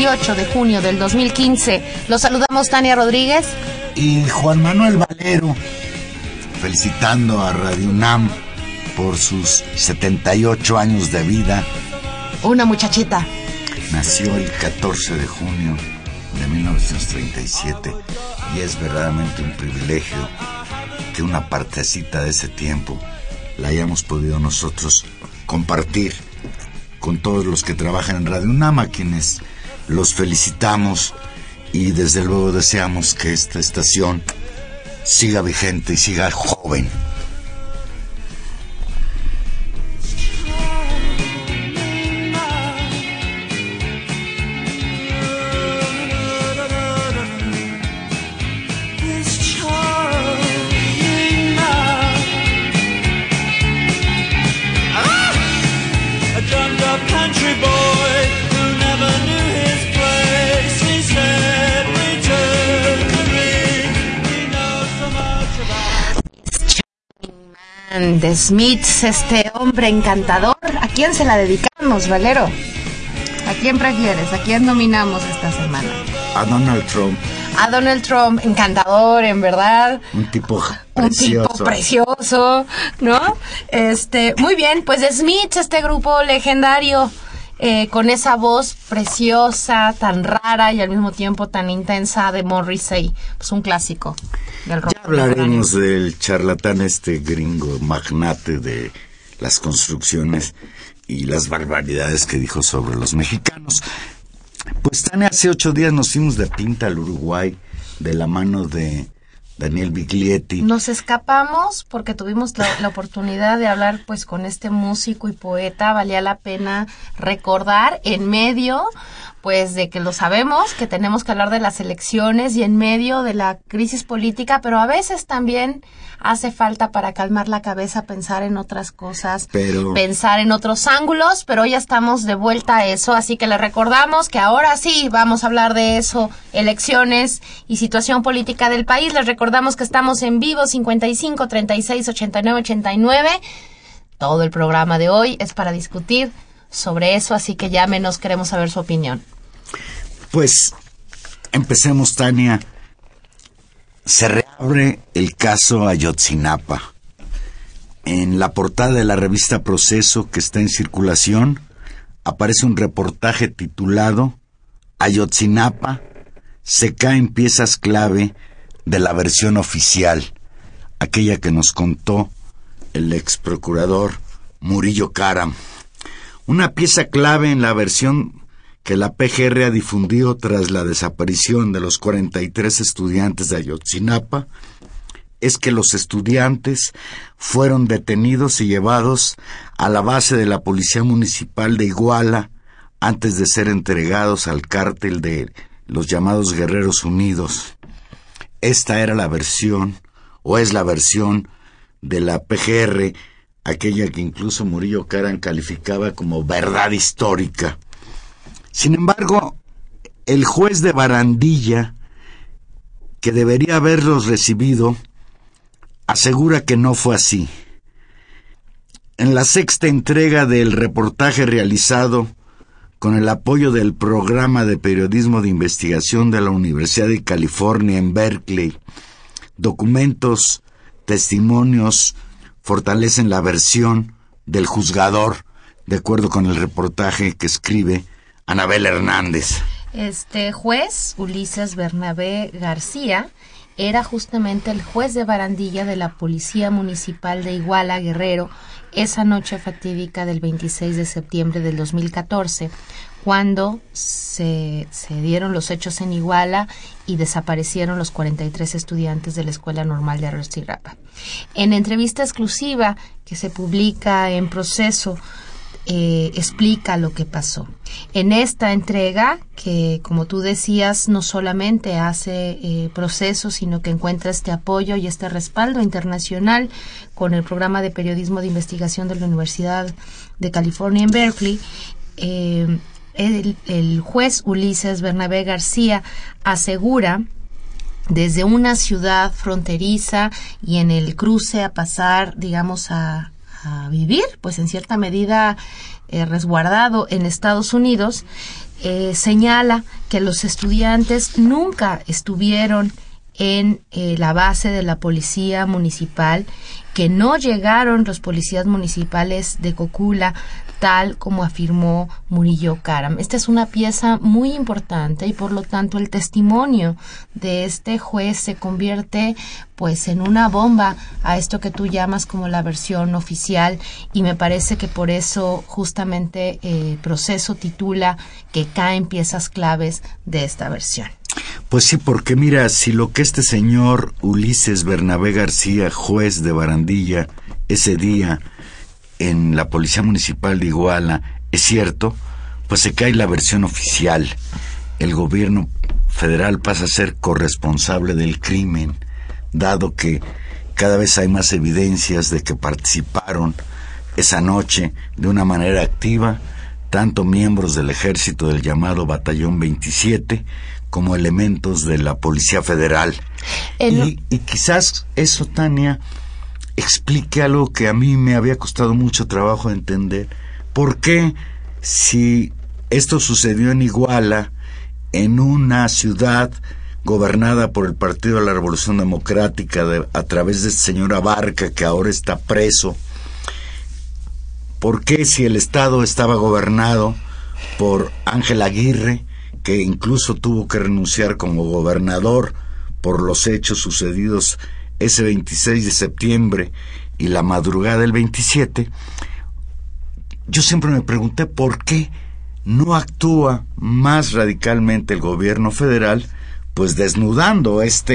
18 de junio del 2015. Los saludamos Tania Rodríguez y Juan Manuel Valero, felicitando a Radio UNAM por sus 78 años de vida. Una muchachita. Nació el 14 de junio de 1937 y es verdaderamente un privilegio que una partecita de ese tiempo la hayamos podido nosotros compartir con todos los que trabajan en Radio UNAM, a quienes los felicitamos y desde luego deseamos que esta estación siga vigente y siga joven. De Smiths, este hombre encantador. ¿A quién se la dedicamos, Valero? ¿A quién prefieres? ¿A quién nominamos esta semana? A Donald Trump. A Donald Trump, encantador, en verdad. Un tipo un tipo precioso, ¿no? Este, muy bien, pues Smiths, este grupo legendario eh, con esa voz preciosa, tan rara y al mismo tiempo tan intensa de Morrissey, pues un clásico del rock. Ya hablaremos del charlatán este gringo, magnate de las construcciones y las barbaridades que dijo sobre los mexicanos. Pues Tania, hace ocho días nos fuimos de pinta al Uruguay de la mano de Daniel Biglietti. Nos escapamos porque tuvimos la, oportunidad de hablar pues con este músico y poeta. Valía la pena recordar en medio pues de que lo sabemos, que tenemos que hablar de las elecciones y en medio de la crisis política, pero a veces también hace falta para calmar la cabeza pensar en otras cosas, pensar en otros ángulos, pero ya estamos de vuelta a eso, así que le recordamos que ahora sí vamos a hablar de eso, elecciones y situación política del país. Les recordamos que estamos en vivo 55 36 89 89. Todo el programa de hoy es para discutir sobre eso, así que ya menos queremos saber su opinión. Pues empecemos, Tania. Se reabre el caso Ayotzinapa. En la portada de la revista Proceso que está en circulación aparece un reportaje titulado Ayotzinapa se caen piezas clave de la versión oficial, aquella que nos contó el ex procurador Murillo Karam. Una pieza clave en la versión que la PGR ha difundido tras la desaparición de los 43 estudiantes de Ayotzinapa es que los estudiantes fueron detenidos y llevados a la base de la Policía Municipal de Iguala antes de ser entregados al cártel de los llamados Guerreros Unidos. Esta era la versión, o es la versión, de la PGR, aquella que incluso Murillo Caran calificaba como verdad histórica. Sin embargo, el juez de Barandilla que debería haberlos recibido, asegura que no fue así. En la sexta entrega del reportaje realizado con el apoyo del programa de periodismo de investigación de la Universidad de California en Berkeley, documentos, testimonios fortalecen la versión del juzgador, de acuerdo con el reportaje que escribe Anabel Hernández. Este juez, Ulises Bernabé García, era justamente el juez de barandilla de la Policía Municipal de Iguala Guerrero esa noche fatídica del 26 de septiembre del 2014, cuando se, dieron los hechos en Iguala y desaparecieron los 43 estudiantes de la Escuela Normal de Arrostirapa. En entrevista exclusiva que se publica en proceso, eh, explica lo que pasó. En esta entrega, que como tú decías, no solamente hace eh, procesos, sino que encuentra este apoyo y este respaldo internacional con el programa de periodismo de investigación de la Universidad de California en Berkeley, eh, el, juez Ulises Bernabé García asegura desde una ciudad fronteriza y en el cruce a pasar, digamos, a, a vivir, pues en cierta medida eh, resguardado en Estados Unidos, eh, señala que los estudiantes nunca estuvieron en eh, la base de la policía municipal, que no llegaron los policías municipales de Cocula tal como afirmó Murillo Karam. Esta es una pieza muy importante y por lo tanto el testimonio de este juez se convierte pues en una bomba a esto que tú llamas como la versión oficial y me parece que por eso justamente el proceso titula que caen piezas claves de esta versión. Pues sí, porque mira, si lo que este señor Ulises Bernabé García, juez de Barandilla, ese día en la Policía Municipal de Iguala es cierto, pues se cae la versión oficial. El gobierno federal pasa a ser corresponsable del crimen, dado que cada vez hay más evidencias de que participaron esa noche de una manera activa tanto miembros del ejército del llamado Batallón 27 como elementos de la Policía Federal. Y, y, quizás eso, Tania, explique algo que a mí me había costado mucho trabajo entender. ¿Por qué si esto sucedió en Iguala, en una ciudad gobernada por el Partido de la Revolución Democrática a través de este señor Abarca que ahora está preso, ¿por qué si el Estado estaba gobernado por Ángel Aguirre, que incluso tuvo que renunciar como gobernador por los hechos sucedidos ese 26 de septiembre y la madrugada del 27, yo siempre me pregunté por qué no actúa más radicalmente el gobierno federal, pues desnudando esta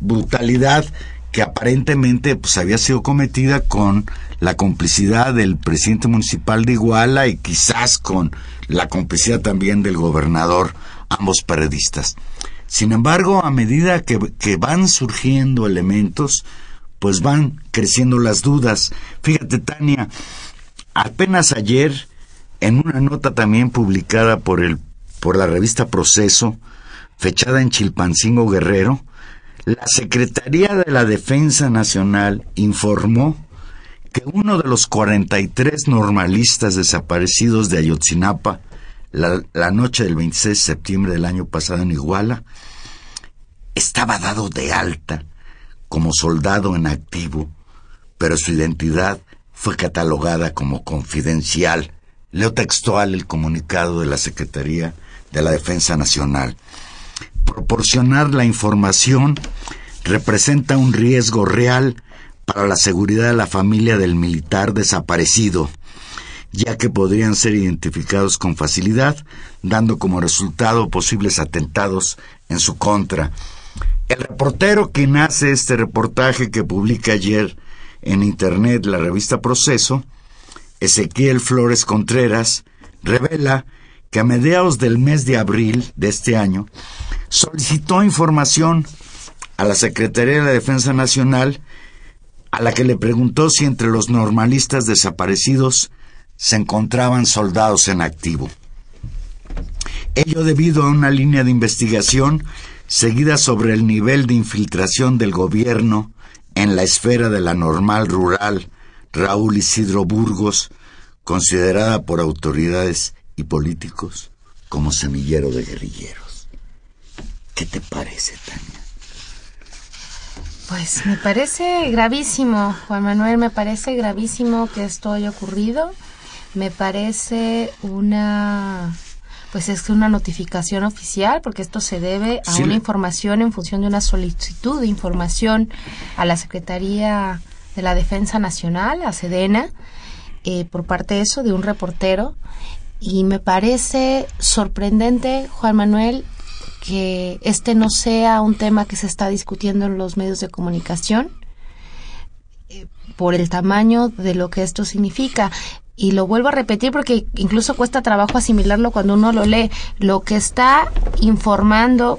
brutalidad que aparentemente pues había sido cometida con la complicidad del presidente municipal de Iguala y quizás con la complicidad también del gobernador, ambos periodistas. Sin embargo, a medida que, que, van surgiendo elementos, pues van creciendo las dudas. Fíjate, Tania, apenas ayer, en una nota también publicada por, el, por la revista Proceso, fechada en Chilpancingo Guerrero, la Secretaría de la Defensa Nacional informó que uno de los 43 normalistas desaparecidos de Ayotzinapa la, noche del 26 de septiembre del año pasado en Iguala, estaba dado de alta como soldado en activo, pero su identidad fue catalogada como confidencial. Leo textual el comunicado de la Secretaría de la Defensa Nacional. Proporcionar la información representa un riesgo real para la seguridad de la familia del militar desaparecido ya que podrían ser identificados con facilidad, dando como resultado posibles atentados en su contra. El reportero que nace este reportaje que publica ayer en Internet la revista Proceso, Ezequiel Flores Contreras, revela que a mediados del mes de abril de este año solicitó información a la Secretaría de la Defensa Nacional, a la que le preguntó si entre los normalistas desaparecidos se encontraban soldados en activo. Ello debido a una línea de investigación seguida sobre el nivel de infiltración del gobierno en la esfera de la normal rural Raúl Isidro Burgos, considerada por autoridades y políticos como semillero de guerrilleros. ¿Qué te parece, Tania? Pues me parece gravísimo, Juan Manuel, me parece gravísimo que esto haya ocurrido. Me parece una pues es una notificación oficial porque esto se debe a una información en función de una solicitud de información a la Secretaría de la Defensa Nacional, a Sedena, eh, por parte de eso, de un reportero. Y me parece sorprendente, Juan Manuel, que este no sea un tema que se está discutiendo en los medios de comunicación eh, por el tamaño de lo que esto significa y lo vuelvo a repetir porque incluso cuesta trabajo asimilarlo cuando uno lo lee, lo que está informando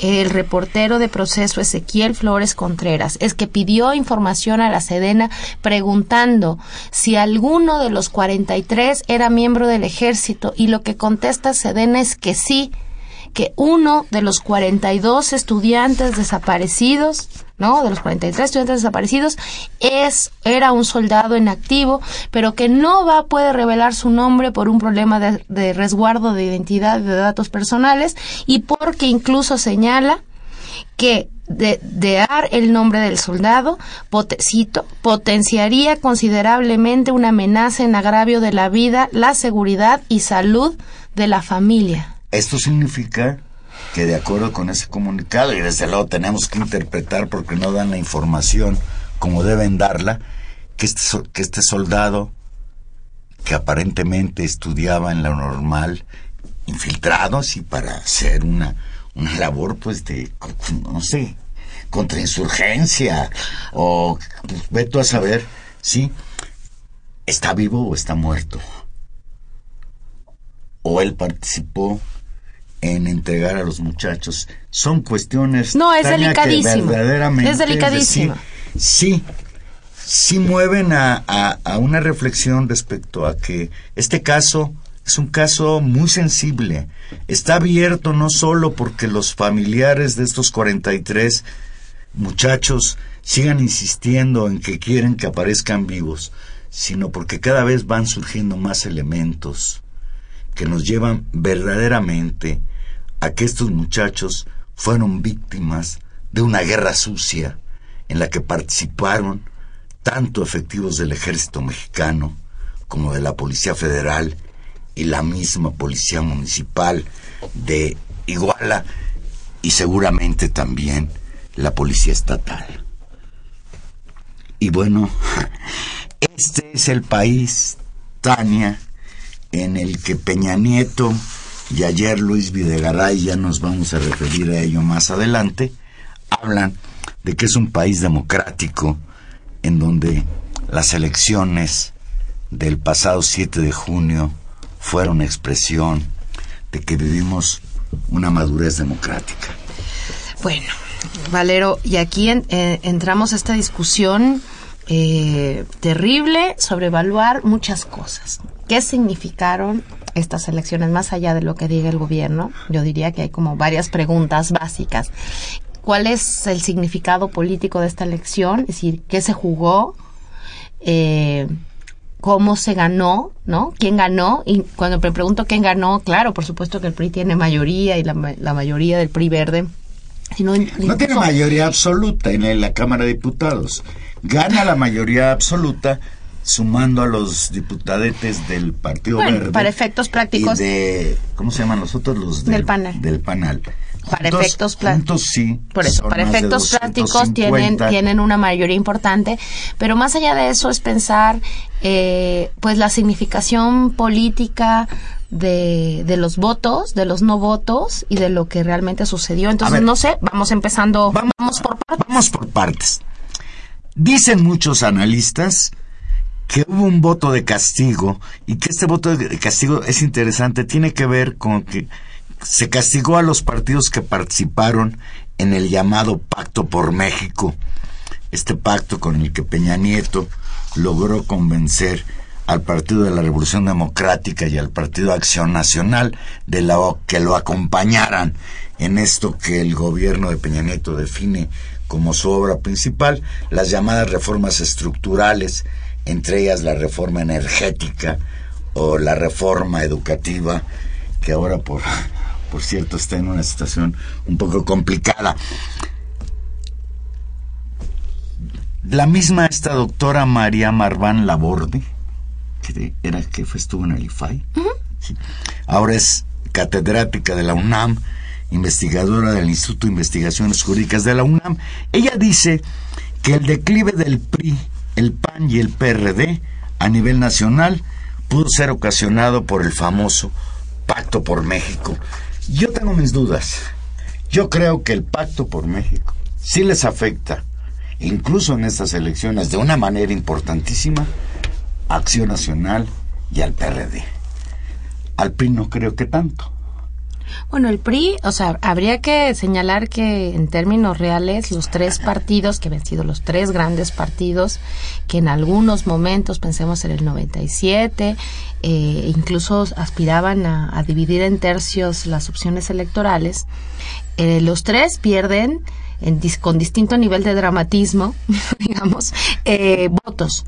el reportero de proceso Ezequiel Flores Contreras es que pidió información a la Sedena preguntando si alguno de los 43 era miembro del ejército y lo que contesta Sedena es que sí, que uno de los 42 estudiantes desaparecidos ¿no? De los 43 estudiantes desaparecidos, es, era un soldado en activo, pero que no va, puede revelar su nombre por un problema de, resguardo de identidad de datos personales y porque incluso señala que de, dar el nombre del soldado, potecito, potenciaría considerablemente una amenaza en agravio de la vida, la seguridad y salud de la familia. Esto significa que de acuerdo con ese comunicado, y desde luego tenemos que interpretar porque no dan la información como deben darla, que este, que este soldado, que aparentemente estudiaba en la normal, infiltrado, así para hacer una, una labor, pues, de, no sé, contrainsurgencia, o pues, ve a saber, ¿sí? ¿Está vivo o está muerto? ¿O él participó en entregar a los muchachos. Son cuestiones. No, es delicadísimo. es delicadísimo. sí, sí mueven a, a, una reflexión respecto a que este caso es un caso muy sensible. Está abierto no solo porque los familiares de estos 43 muchachos sigan insistiendo en que quieren que aparezcan vivos, sino porque cada vez van surgiendo más elementos que nos llevan verdaderamente a que estos muchachos fueron víctimas de una guerra sucia en la que participaron tanto efectivos del ejército mexicano como de la Policía Federal y la misma Policía Municipal de Iguala y seguramente también la Policía Estatal. Y bueno, este es el país, Tania, en el que Peña Nieto y ayer Luis Videgaray, ya nos vamos a referir a ello más adelante, hablan de que es un país democrático en donde las elecciones del pasado 7 de junio fueron expresión de que vivimos una madurez democrática. Bueno, Valero, y aquí eh, entramos a esta discusión eh, terrible sobre evaluar muchas cosas. ¿Qué significaron estas elecciones, más allá de lo que diga el gobierno? Yo diría que hay como varias preguntas básicas. ¿Cuál es el significado político de esta elección? Es decir, ¿qué se jugó? Eh, cómo se ganó, ¿no? ¿Quién ganó? Y cuando me pregunto quién ganó, claro, por supuesto que el PRI tiene mayoría y la, mayoría del PRI verde. no tiene mayoría absoluta en la Cámara de Diputados. Gana la mayoría absoluta sumando a los diputadetes del Partido Verde. Para efectos prácticos. Y de, ¿Cómo se llaman los otros? Los del panel. Del panel. Para efectos prácticos. sí. Por eso, para efectos prácticos tienen, tienen una mayoría importante. Pero más allá de eso es pensar, eh, pues, la significación política de, de, los votos, de los no votos y de lo que realmente sucedió. Entonces, no sé, vamos empezando. Vamos, por partes. Vamos por partes. Dicen muchos analistas que hubo un voto de castigo y que este voto de castigo es interesante, tiene que ver con que se castigó a los partidos que participaron en el llamado Pacto por México, este pacto con el que Peña Nieto logró convencer al Partido de la Revolución Democrática y al Partido Acción Nacional de la, que lo acompañaran en esto que el gobierno de Peña Nieto define como su obra principal, las llamadas reformas estructurales, entre ellas la reforma energética o la reforma educativa, que ahora por, por cierto está en una situación un poco complicada. La misma esta doctora María Marván Laborde, que era jefe, estuvo en el IFAI, ahora es catedrática de la UNAM, investigadora del Instituto de Investigaciones Jurídicas de la UNAM. Ella dice que el declive del PRI, el PAN y el PRD a nivel nacional pudo ser ocasionado por el famoso Pacto por México. Yo tengo mis dudas. Yo creo que el Pacto por México sí les afecta incluso en estas elecciones, de una manera importantísima, Acción Nacional y al PRD. Al PRI no creo que tanto. Bueno, el PRI, o sea, habría que señalar que en términos reales los tres partidos, que han sido los tres grandes partidos, que en algunos momentos, pensemos en el 97, eh, incluso aspiraban a, dividir en tercios las opciones electorales, eh, los tres pierden con distinto nivel de dramatismo, digamos, eh, votos.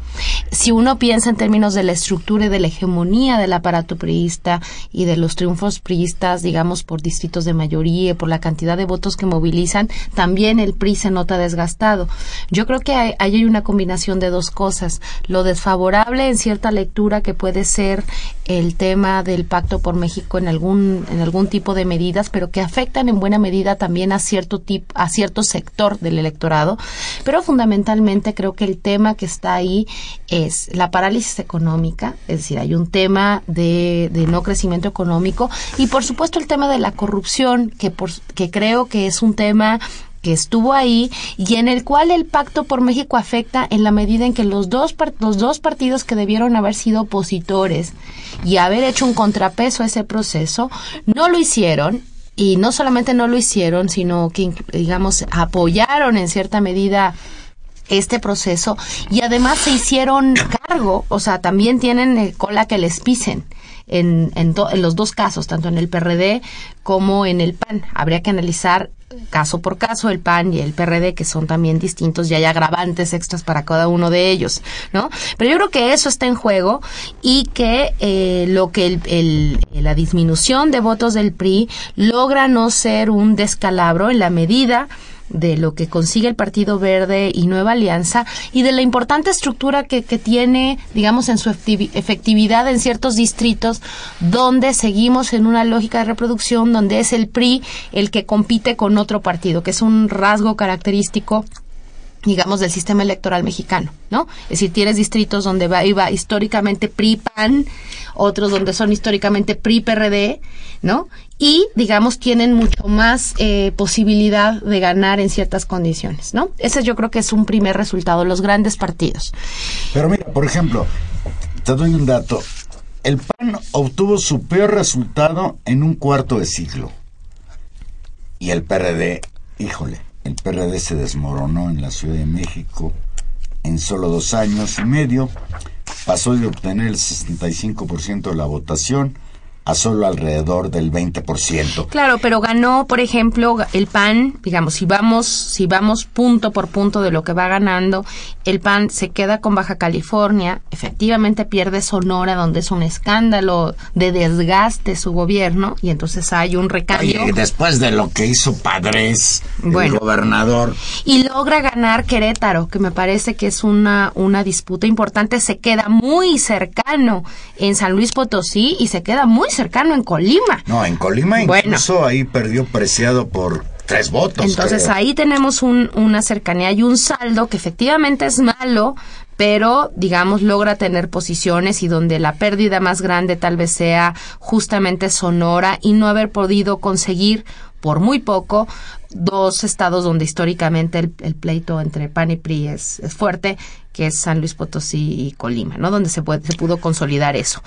Si uno piensa en términos de la estructura y de la hegemonía del aparato priista y de los triunfos priistas, digamos, por distritos de mayoría, por la cantidad de votos que movilizan, también el PRI se nota desgastado. Yo creo que hay, hay una combinación de dos cosas. Lo desfavorable en cierta lectura que puede ser el tema del pacto por México en algún, en algún tipo de medidas, pero que afectan en buena medida también a cierto tipo, a cierto sector del electorado, pero fundamentalmente creo que el tema que está ahí es la parálisis económica, es decir, hay un tema de, no crecimiento económico y por supuesto el tema de la corrupción, que, por, que creo que es un tema que estuvo ahí y en el cual el pacto por México afecta en la medida en que los dos, los dos partidos que debieron haber sido opositores y haber hecho un contrapeso a ese proceso no lo hicieron y no solamente no lo hicieron, sino que, digamos, apoyaron en cierta medida este proceso y además se hicieron cargo, o sea, también tienen eh, cola que les pisen en, en, los dos casos, tanto en el PRD como en el PAN. Habría que analizar caso por caso el PAN y el PRD, que son también distintos y hay agravantes extras para cada uno de ellos, ¿no? Pero yo creo que eso está en juego y que eh, lo que el, la disminución de votos del PRI logra no ser un descalabro en la medida de lo que consigue el Partido Verde y Nueva Alianza y de la importante estructura que, que tiene, digamos, en su efectividad en ciertos distritos donde seguimos en una lógica de reproducción donde es el PRI el que compite con otro partido, que es un rasgo característico digamos, del sistema electoral mexicano, ¿no? Es decir, tienes distritos donde va, iba históricamente PRI-PAN, otros donde son históricamente PRI-PRD, ¿no? Y, digamos, tienen mucho más eh, posibilidad de ganar en ciertas condiciones, ¿no? Ese yo creo que es un primer resultado, los grandes partidos. Pero mira, por ejemplo, te doy un dato. El PAN obtuvo su peor resultado en un cuarto de siglo. Y el PRD, híjole, el PRD se desmoronó en la Ciudad de México en solo dos años y medio. Pasó de obtener el 65% de la votación a solo alrededor del 20%. Claro, pero ganó, por ejemplo, el PAN, digamos, si vamos si vamos punto por punto de lo que va ganando, el PAN se queda con Baja California, efectivamente pierde Sonora donde es un escándalo de desgaste su gobierno y entonces hay un recambio. Y después de lo que hizo Padres, el gobernador. Y logra ganar Querétaro, que me parece que es una una disputa importante, se queda muy cercano en San Luis Potosí y se queda muy cercano en Colima. No, en Colima incluso ahí perdió preciado por tres votos. Entonces ahí tenemos una cercanía y un saldo que efectivamente es malo, pero digamos logra tener posiciones y donde la pérdida más grande tal vez sea justamente Sonora y no haber podido conseguir por muy poco dos estados donde históricamente el, pleito entre PAN y PRI es, fuerte, que es San Luis Potosí y Colima, ¿no? Donde se, puede, se pudo consolidar eso.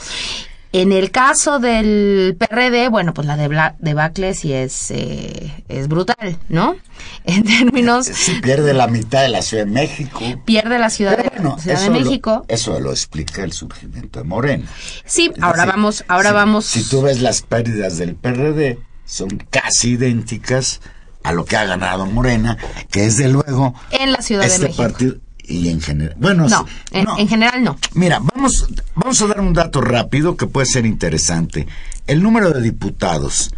En el caso del PRD, bueno, pues la de debacle sí es, eh, es brutal, ¿no? En términos... Sí, pierde la mitad de la Ciudad de México. Pierde la Ciudad, de, de, México. eso lo explica el surgimiento de Morena. Sí, ahora vamos, ahora vamos... Si tú ves las pérdidas del PRD, son casi idénticas a lo que ha ganado Morena, que es de luego... En la Ciudad de este México. Partido, y en general. Bueno, no, en, general no. Mira, vamos, vamos a dar un dato rápido que puede ser interesante. El número de diputados.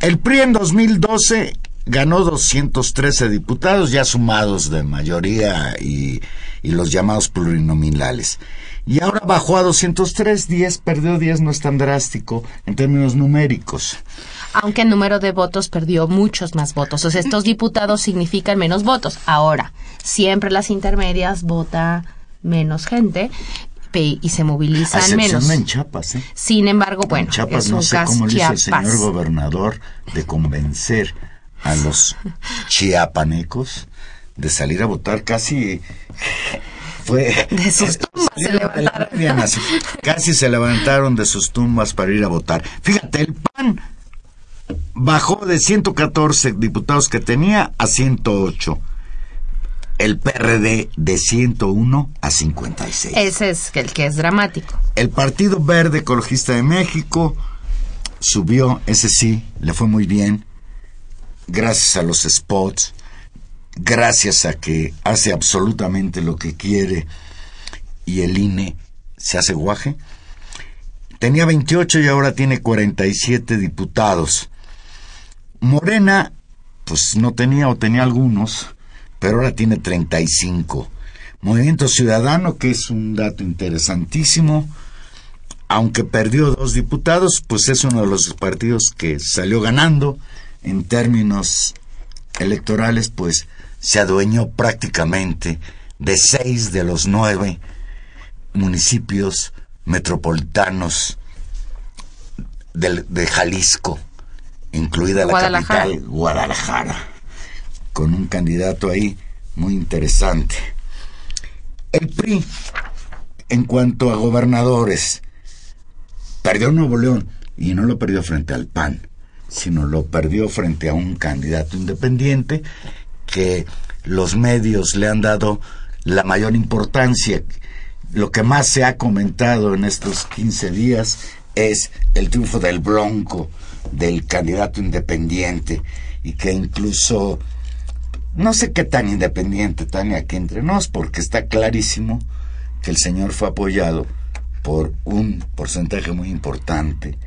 El PRI en 2012 ganó 213 diputados, ya sumados de mayoría y, y los llamados plurinominales. Y ahora bajó a 203, 10, perdió 10, no es tan drástico en términos numéricos aunque el número de votos perdió muchos más votos. O sea, estos diputados significan menos votos. Ahora, siempre las intermedias vota menos gente y se movilizan menos. en Chiapas, ¿eh? Sin embargo, bueno, en Chiapas no sé cómo le hizo el señor gobernador de convencer a los chiapanecos de salir a votar casi fue de sus tumbas se levantaron. casi se levantaron de sus tumbas para ir a votar. Fíjate, el PAN bajó de 114 diputados que tenía a 108. El PRD de 101 a 56. Ese es el que es dramático. El Partido Verde Ecologista de México subió, ese sí, le fue muy bien, gracias a los spots, gracias a que hace absolutamente lo que quiere y el INE se hace guaje. Tenía 28 y ahora tiene 47 diputados. Morena, pues no tenía o tenía algunos, pero ahora tiene 35. Movimiento Ciudadano, que es un dato interesantísimo, aunque perdió dos diputados, pues es uno de los partidos que salió ganando en términos electorales, pues se adueñó prácticamente de seis de los nueve municipios metropolitanos de Jalisco incluida la capital Guadalajara, con un candidato ahí muy interesante. El PRI, en cuanto a gobernadores, perdió Nuevo León y no lo perdió frente al PAN, sino lo perdió frente a un candidato independiente que los medios le han dado la mayor importancia. Lo que más se ha comentado en estos 15 días es el triunfo del Bronco, del candidato independiente y que incluso no sé qué tan independiente, Tania, aquí entre nos, porque está clarísimo que el señor fue apoyado por un porcentaje muy importante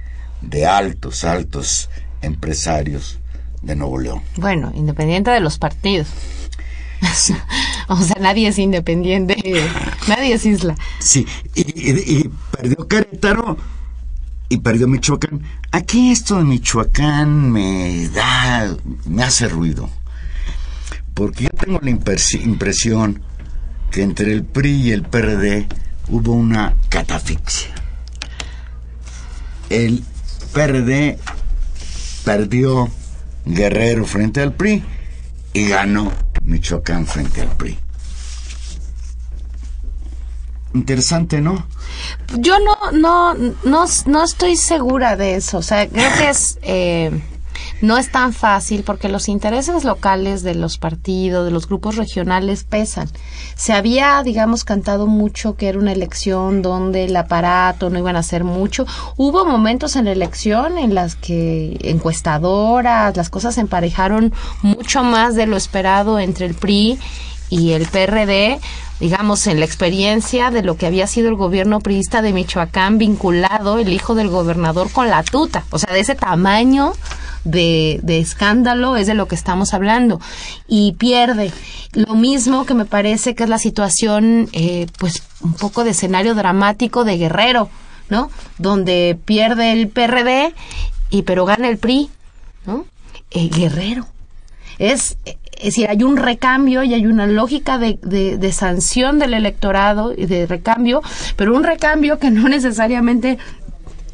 de altos, altos empresarios de Nuevo León. Bueno, independiente de los partidos. o sea, nadie es independiente, nadie es isla. Sí, y perdió Querétaro y perdió Michoacán. Aquí esto de Michoacán me da, me hace ruido. Porque yo tengo la impresión que entre el PRI y el PRD hubo una catafixia. El PRD perdió Guerrero frente al PRI y ganó Michoacán frente al PRI. Interesante, ¿no? Yo no, no, no, no estoy segura de eso. O sea, creo que es, eh, no es tan fácil porque los intereses locales de los partidos, de los grupos regionales pesan. Se había, digamos, cantado mucho que era una elección donde el aparato no iban a hacer mucho. Hubo momentos en la elección en las que encuestadoras, las cosas se emparejaron mucho más de lo esperado entre el PRI y el PRD, digamos, en la experiencia de lo que había sido el gobierno priista de Michoacán vinculado el hijo del gobernador con la tuta, o sea, de ese tamaño de, de, escándalo es de lo que estamos hablando. Y pierde. Lo mismo que me parece que es la situación eh, pues un poco de escenario dramático de Guerrero no donde pierde el PRD y pero gana el PRI no eh, Guerrero. Es es decir, hay un recambio y hay una lógica de, de, sanción del electorado y de recambio, pero un recambio que no necesariamente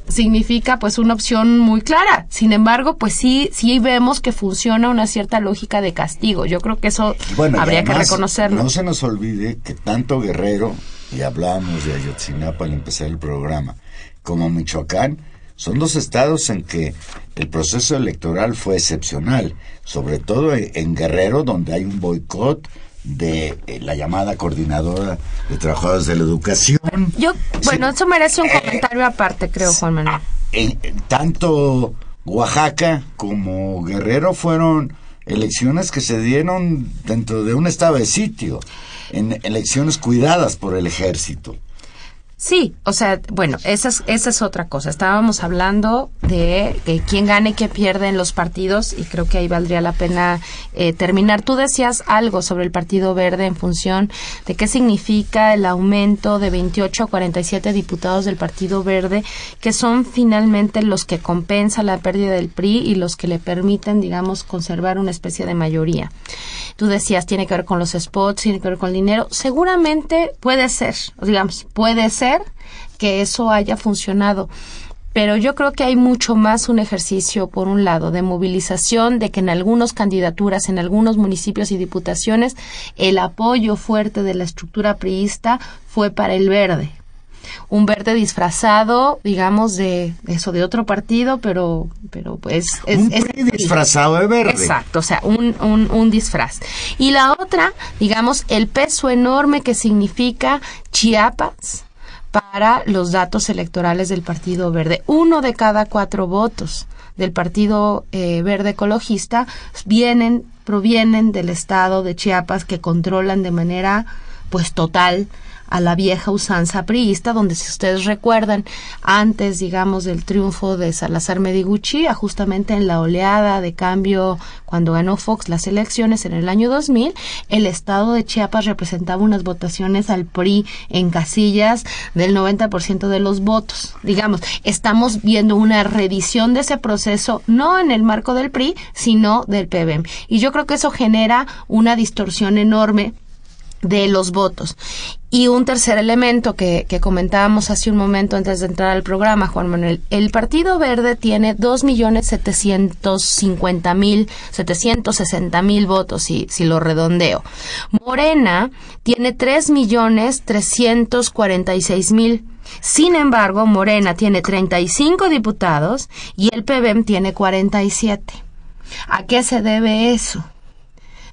significa pues una opción muy clara. Sin embargo, pues sí, sí vemos que funciona una cierta lógica de castigo. Yo creo que eso habría que reconocerlo. No se nos olvide que tanto Guerrero, y hablamos de Ayotzinapa al empezar el programa, como Michoacán, son dos estados en que el proceso electoral fue excepcional, sobre todo en Guerrero, donde hay un boicot de eh, la llamada coordinadora de trabajadores de la educación. Yo, bueno, eso merece un comentario aparte, creo, Juan Manuel. En, tanto Oaxaca como Guerrero fueron elecciones que se dieron dentro de un estado de sitio, en elecciones cuidadas por el ejército. Sí, o sea, bueno, esa es, esa es otra cosa. Estábamos hablando de, quién gane y quién pierde en los partidos y creo que ahí valdría la pena eh, terminar. Tú decías algo sobre el Partido Verde en función de qué significa el aumento de 28 a 47 diputados del Partido Verde, que son finalmente los que compensan la pérdida del PRI y los que le permiten, digamos, conservar una especie de mayoría. Tú decías, tiene que ver con los spots, tiene que ver con el dinero. Seguramente puede ser, digamos, puede ser que eso haya funcionado pero yo creo que hay mucho más un ejercicio, por un lado, de movilización, de que en algunas candidaturas, en algunos municipios y diputaciones, el apoyo fuerte de la estructura priista fue para el verde, un verde disfrazado, digamos, de eso, de otro partido, pero, pero pues... Es, un disfrazado de verde. Exacto, o sea, un, un, un disfraz. Y la otra, digamos, el peso enorme que significa Chiapas, para los datos electorales del Partido Verde. Uno de cada cuatro votos del Partido eh, Verde Ecologista vienen, provienen del estado de Chiapas que controlan de manera pues total a la vieja usanza priista, donde si ustedes recuerdan, antes, digamos, del triunfo de Salazar Mediguchi, justamente en la oleada de cambio cuando ganó Fox las elecciones en el año 2000, el estado de Chiapas representaba unas votaciones al PRI en casillas del 90% de los votos. Digamos, estamos viendo una revisión de ese proceso, no en el marco del PRI, sino del PBM. Y yo creo que eso genera una distorsión enorme de los votos. Y un tercer elemento que, comentábamos hace un momento antes de entrar al programa, Juan Manuel. El Partido Verde tiene dos millones cincuenta mil, sesenta mil votos, si, si lo redondeo. Morena tiene tres millones seis mil. Sin embargo, Morena tiene 35 diputados y el PBM tiene 47. ¿A qué se debe eso?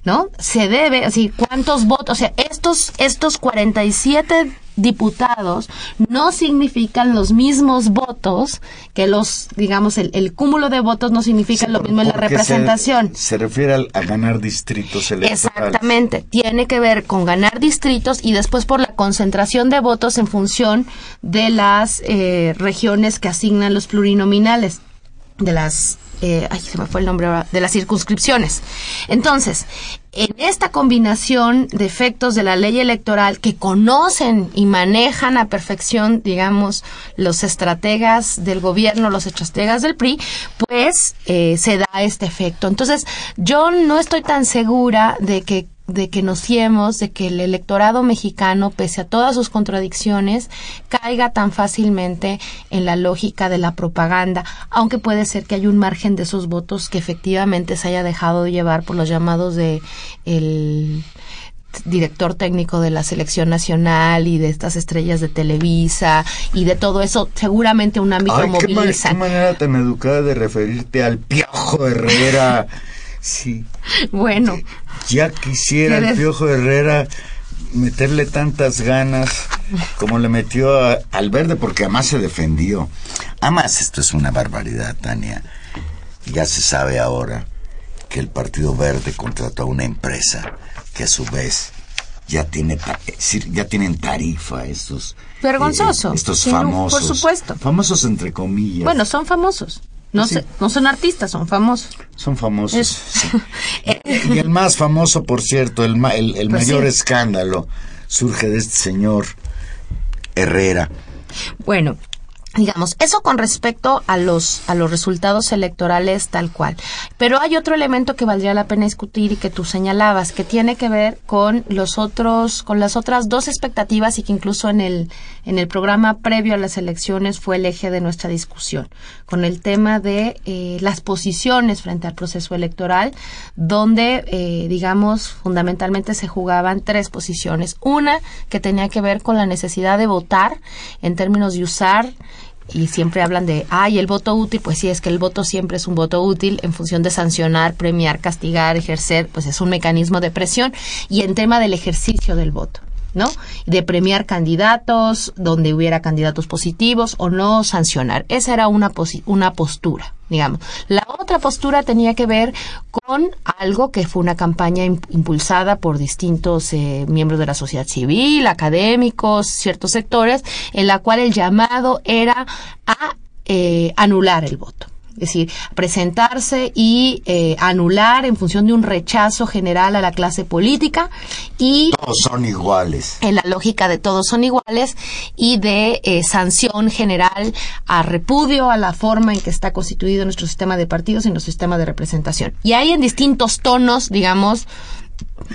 ¿No? Se debe, así, ¿cuántos votos? O sea, estos, estos 47 diputados no significan los mismos votos que los, digamos, el, cúmulo de votos no significa lo mismo en la representación. Se, refiere a ganar distritos electorales. Exactamente, tiene que ver con ganar distritos y después por la concentración de votos en función de las eh, regiones que asignan los plurinominales, de las eh, ay, se me fue el nombre ahora, de las circunscripciones. Entonces, en esta combinación de efectos de la ley electoral que conocen y manejan a perfección, digamos, los estrategas del gobierno, los estrategas del PRI, pues eh, se da este efecto. Entonces, yo no estoy tan segura de que de que nos fiemos de que el electorado mexicano, pese a todas sus contradicciones, caiga tan fácilmente en la lógica de la propaganda, aunque puede ser que haya un margen de esos votos que efectivamente se haya dejado llevar por los llamados de el director técnico de la selección nacional y de estas estrellas de Televisa y de todo eso, seguramente un ámbito moviliza. Qué, manera tan educada de referirte al Piojo Herrera. Sí. Bueno. Ya quisiera el Piojo Herrera meterle tantas ganas como le metió al verde, porque además se defendió. Además, esto es una barbaridad, Tania. Ya se sabe ahora que el Partido Verde contrató a una empresa que a su vez ya tiene ya tienen tarifa estos vergonzoso. eh, estos famosos por supuesto. Famosos entre comillas. Bueno son famosos no, no son artistas, son famosos. Son famosos. y el más famoso, por cierto, el, el, pues mayor escándalo surge de este señor Herrera. Bueno, digamos, eso con respecto a los, a los resultados electorales tal cual. Pero hay otro elemento que valdría la pena discutir y que tú señalabas, que tiene que ver con los otros, con las otras dos expectativas y que incluso en el, en el programa previo a las elecciones fue el eje de nuestra discusión, con el tema de eh, las posiciones frente al proceso electoral, donde, eh, digamos, fundamentalmente se jugaban tres posiciones. Una que tenía que ver con la necesidad de votar en términos de usar y siempre hablan de, ay, el voto útil, pues sí, es que el voto siempre es un voto útil en función de sancionar, premiar, castigar, ejercer, pues es un mecanismo de presión y en tema del ejercicio del voto. ¿No? De premiar candidatos donde hubiera candidatos positivos o no sancionar. Esa era una, una postura, digamos. La otra postura tenía que ver con algo que fue una campaña impulsada por distintos eh, miembros de la sociedad civil, académicos, ciertos sectores, en la cual el llamado era a eh, anular el voto es decir, presentarse y eh, anular en función de un rechazo general a la clase política y todos son iguales. En la lógica de todos son iguales y de eh, sanción general a repudio a la forma en que está constituido nuestro sistema de partidos y nuestro sistema de representación. Y hay en distintos tonos, digamos,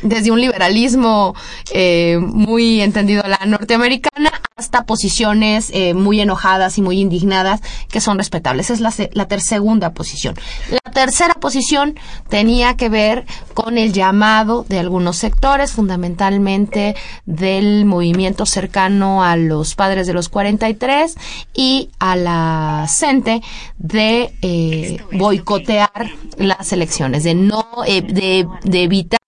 desde un liberalismo eh, muy entendido la norteamericana hasta posiciones eh, muy enojadas y muy indignadas que son respetables. Es la, la segunda posición. La tercera posición tenía que ver con el llamado de algunos sectores, fundamentalmente del movimiento cercano a los padres de los 43 y a la CENTE de eh, boicotear las elecciones, de no, de, de evitar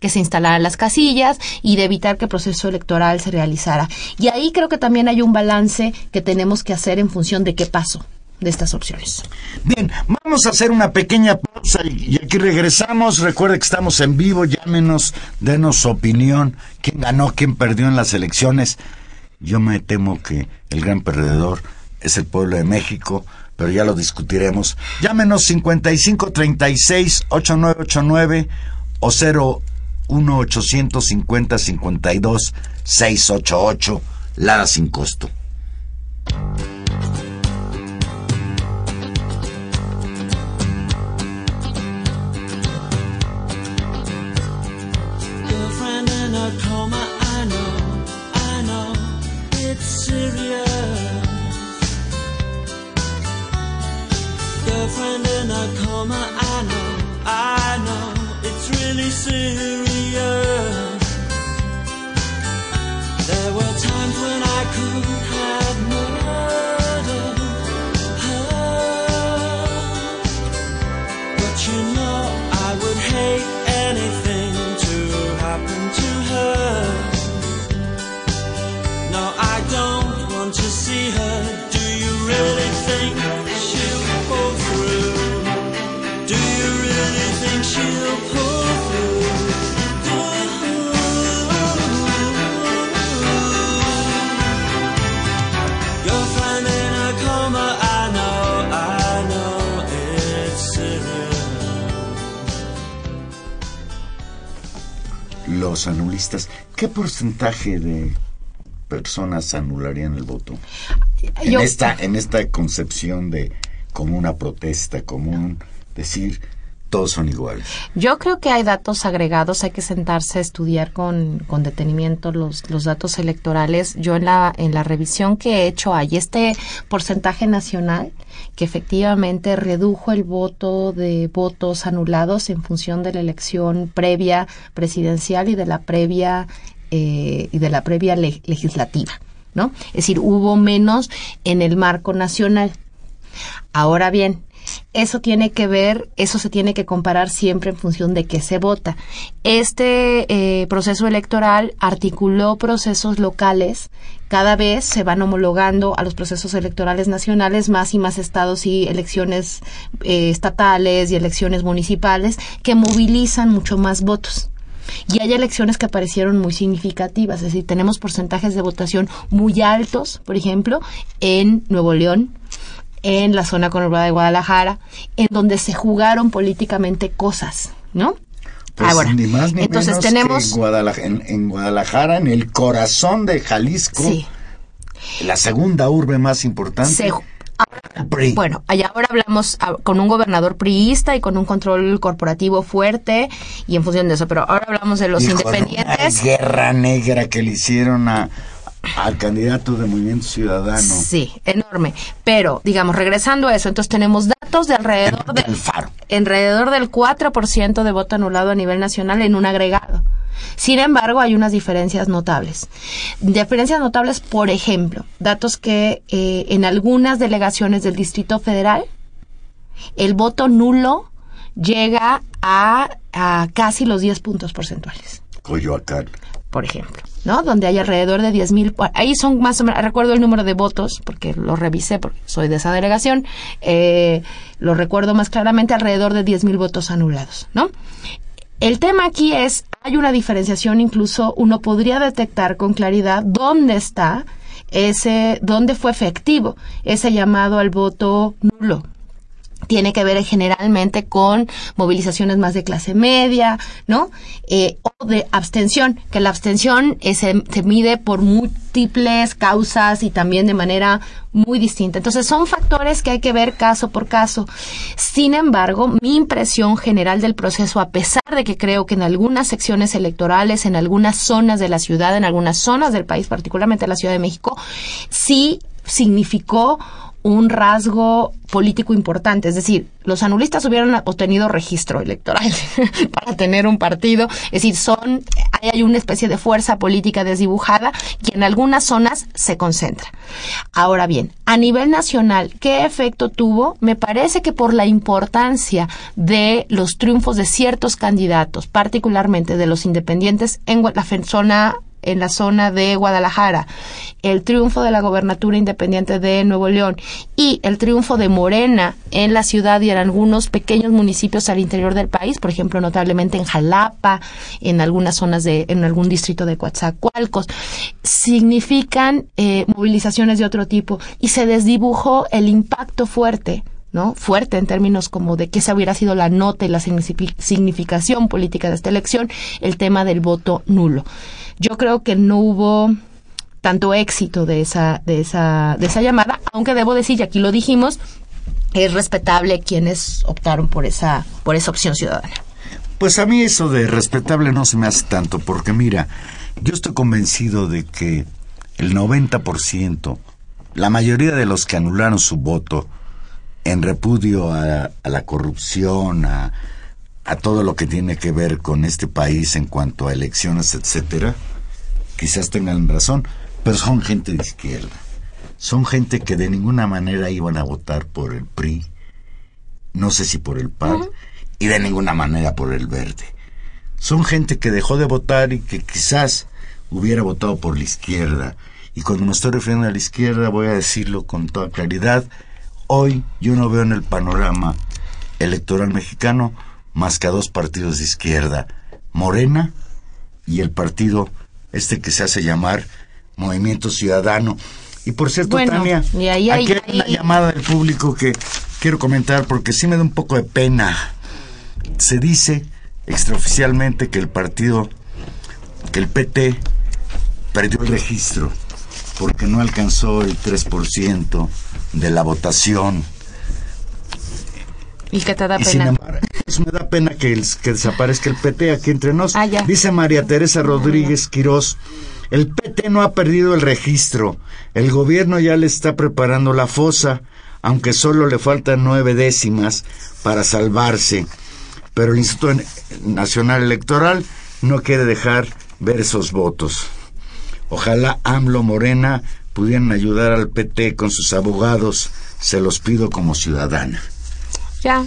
que se instalaran las casillas y de evitar que el proceso electoral se realizara. Y ahí creo que también hay un balance que tenemos que hacer en función de qué pasó de estas opciones. Bien, vamos a hacer una pequeña pausa y aquí regresamos. Recuerde que estamos en vivo, llámenos, denos su opinión, quién ganó, quién perdió en las elecciones. Yo me temo que el gran perdedor es el pueblo de México, pero ya lo discutiremos. Llámenos 5536 8989 o 01 850 52 688 Lada sin costo. Girlfriend in a coma, I know, I know, it's serious. Girlfriend in a coma, I know, I know really serious. There were times when I could have ¿qué porcentaje de personas anularían el voto? En esta en esta concepción de como una protesta, como un decir todos son iguales. Yo creo que hay datos agregados, hay que sentarse a estudiar con, con detenimiento los, los datos electorales. Yo en la, en la revisión que he hecho hay este porcentaje nacional que efectivamente redujo el voto de votos anulados en función de la elección previa presidencial y de la previa eh, y de la previa legislativa, ¿no? Es decir, hubo menos en el marco nacional. Ahora bien, eso tiene que ver, eso se tiene que comparar siempre en función de qué se vota. Este eh, proceso electoral articuló procesos locales, cada vez se van homologando a los procesos electorales nacionales más y más estados y elecciones eh, estatales y elecciones municipales que movilizan mucho más votos. Y hay elecciones que aparecieron muy significativas, es decir, tenemos porcentajes de votación muy altos, por ejemplo, en Nuevo León, en la zona conurbada de Guadalajara, en donde se jugaron políticamente cosas, ¿no? Pues ah, ni más ni Entonces tenemos en Guadalajara, en, el corazón de Jalisco, la segunda urbe más importante. bueno, allá ahora hablamos ah, con un gobernador priista y con un control corporativo fuerte y en función de eso, pero ahora hablamos de los independientes. guerra negra que le hicieron a, al candidato de Movimiento Ciudadano. Sí, enorme. Pero, digamos, regresando a eso, entonces tenemos datos de alrededor del, alrededor del 4% de voto anulado a nivel nacional en un agregado. Sin embargo, hay unas diferencias notables. Diferencias notables, por ejemplo, datos que eh, en algunas delegaciones del Distrito Federal, el voto nulo llega a, a casi los 10 puntos porcentuales. Coyoacán. Por ejemplo, ¿no? Donde hay alrededor de 10 mil. Ahí son más o menos, recuerdo el número de votos, porque lo revisé, porque soy de esa delegación. Eh, lo recuerdo más claramente, alrededor de 10 mil votos anulados, ¿no? El tema aquí es, hay una diferenciación, incluso uno podría detectar con claridad dónde está ese, dónde fue efectivo ese llamado al voto nulo, tiene que ver generalmente con movilizaciones más de clase media, ¿no? Eh, o de abstención, que la abstención eh, se, se, mide por múltiples causas y también de manera muy distinta. Entonces son factores que hay que ver caso por caso. Sin embargo, mi impresión general del proceso, a pesar de que creo que en algunas secciones electorales, en algunas zonas de la ciudad, en algunas zonas del país, particularmente la Ciudad de México, sí significó un rasgo político importante. Es decir, los anulistas hubieran obtenido registro electoral para tener un partido. Es decir, son, hay una especie de fuerza política desdibujada que en algunas zonas se concentra. Ahora bien, a nivel nacional, ¿qué efecto tuvo? Me parece que por la importancia de los triunfos de ciertos candidatos, particularmente de los independientes en la zona en la zona de Guadalajara, el triunfo de la gobernatura independiente de Nuevo León y el triunfo de Morena en la ciudad y en algunos pequeños municipios al interior del país, por ejemplo, notablemente en Jalapa, en algunas zonas de, en algún distrito de Coatzacoalcos, significan eh, movilizaciones de otro tipo y se desdibujó el impacto fuerte ¿no? fuerte en términos como de que esa hubiera sido la nota y la significación política de esta elección, el tema del voto nulo. Yo creo que no hubo tanto éxito de esa, de esa, de esa llamada, aunque debo decir, y aquí lo dijimos, es respetable quienes optaron por esa, por esa opción ciudadana. Pues a mí eso de respetable no se me hace tanto, porque mira, yo estoy convencido de que el 90%, la mayoría de los que anularon su voto, en repudio a, la corrupción, a, a, todo lo que tiene que ver con este país en cuanto a elecciones, etcétera, quizás tengan razón, pero son gente de izquierda. Son gente que de ninguna manera iban a votar por el PRI, no sé si por el PAN, y de ninguna manera por el Verde. Son gente que dejó de votar y que quizás hubiera votado por la izquierda. Y cuando me estoy refiriendo a la izquierda voy a decirlo con toda claridad, Hoy yo no veo en el panorama electoral mexicano más que a dos partidos de izquierda, Morena y el partido este que se hace llamar Movimiento Ciudadano. Y por cierto, Tania, aquí hay una llamada del público que quiero comentar porque sí me da un poco de pena. Se dice extraoficialmente que el partido, que el PT perdió el registro porque no alcanzó el 3% de la votación. ¿Y que te da pena? eso me da pena que, que desaparezca el PT aquí entre nos. Ah, Dice María Teresa Rodríguez Quirós, el PT no ha perdido el registro. El gobierno ya le está preparando la fosa, aunque solo le faltan nueve décimas para salvarse. Pero el Instituto Nacional Electoral no quiere dejar ver esos votos. Ojalá AMLO Morena pudieran ayudar al PT con sus abogados, se los pido como ciudadana. Ya,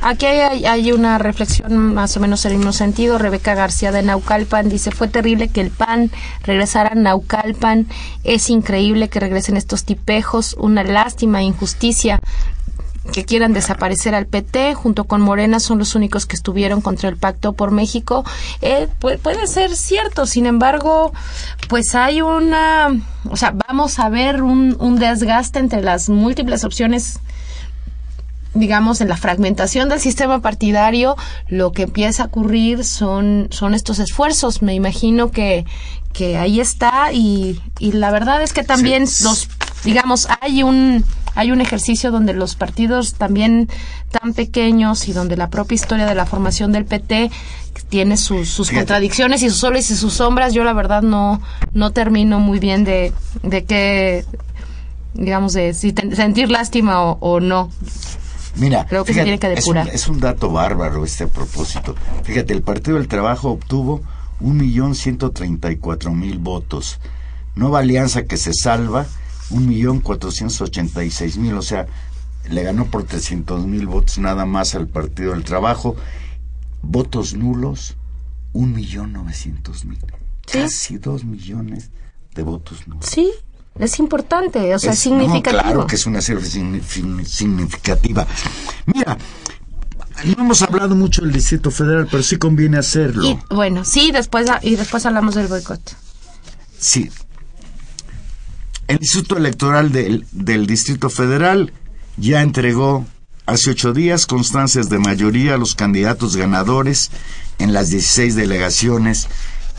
aquí hay, una reflexión más o menos en el mismo sentido. Rebeca García de Naucalpan dice, fue terrible que el PAN regresara a Naucalpan, es increíble que regresen estos tipejos, una lástima, injusticia que quieran desaparecer al PT junto con Morena son los únicos que estuvieron contra el pacto por México. Eh, puede, ser cierto. Sin embargo pues hay una o sea vamos a ver un desgaste entre las múltiples opciones digamos, en la fragmentación del sistema partidario, lo que empieza a ocurrir son, son estos esfuerzos. Me imagino que, que ahí está y, y la verdad es que también los, digamos, hay un, hay un ejercicio donde los partidos también tan pequeños y donde la propia historia de la formación del PT tiene sus, sus contradicciones y sus soles y sus sombras. Yo la verdad no, no termino muy bien de, de qué, digamos, de si sentir lástima o, no. Mira, creo que se tiene que depurar. Es un, es un dato bárbaro este propósito. Fíjate, el Partido del Trabajo obtuvo 1.134.000 votos. Nueva Alianza que se salva, 1.486.000, o sea, le ganó por 300.000 votos nada más al Partido del Trabajo. Votos nulos, 1.900.000. Casi 2 millones de votos nulos. Sí, es importante, o sea, es, significativo. claro que es una cifra significativa. Mira, no hemos hablado mucho del Distrito Federal, pero sí conviene hacerlo. Y, bueno, sí, después, y después hablamos del boicot. Sí. El Instituto Electoral del, del Distrito Federal ya entregó hace ocho días constancias de mayoría a los candidatos ganadores en las 16 delegaciones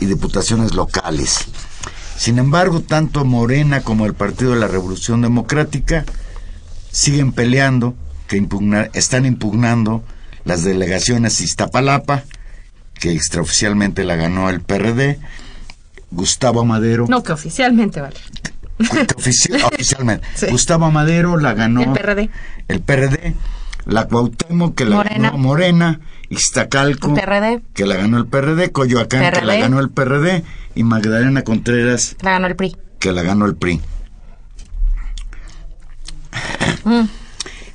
y diputaciones locales. Sin embargo, tanto Morena como el Partido de la Revolución Democrática siguen peleando, que están impugnando las delegaciones Iztapalapa, que extraoficialmente la ganó el PRD, Gustavo Amadero. No, que oficialmente vale. oficialmente. Gustavo Amadero la ganó el PRD. El PRD. La Cuauhtémoc que la ganó Morena, Iztacalco que la ganó el PRD, Coyoacán que la ganó el PRD y Magdalena Contreras la ganó el PRI. Que la ganó el PRI. Mm.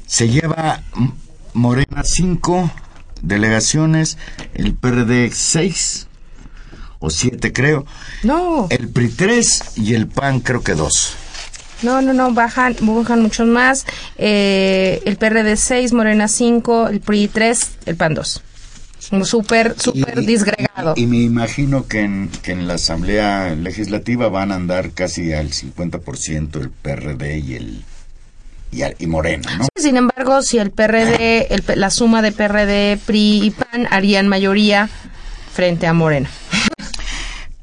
Se lleva Morena cinco delegaciones, el PRD seis o siete creo. No. El PRI tres y el PAN creo que dos. No, no, no, bajan, bajan muchos más. Eh, el PRD 6, Morena 5, el PRI 3, el PAN 2 súper, súper disgregado. Y, me imagino que en, que en la Asamblea Legislativa van a andar casi al 50% el PRD y el y, Morena, ¿no? sin embargo, si el PRD, la suma de PRD, PRI y PAN harían mayoría frente a Morena.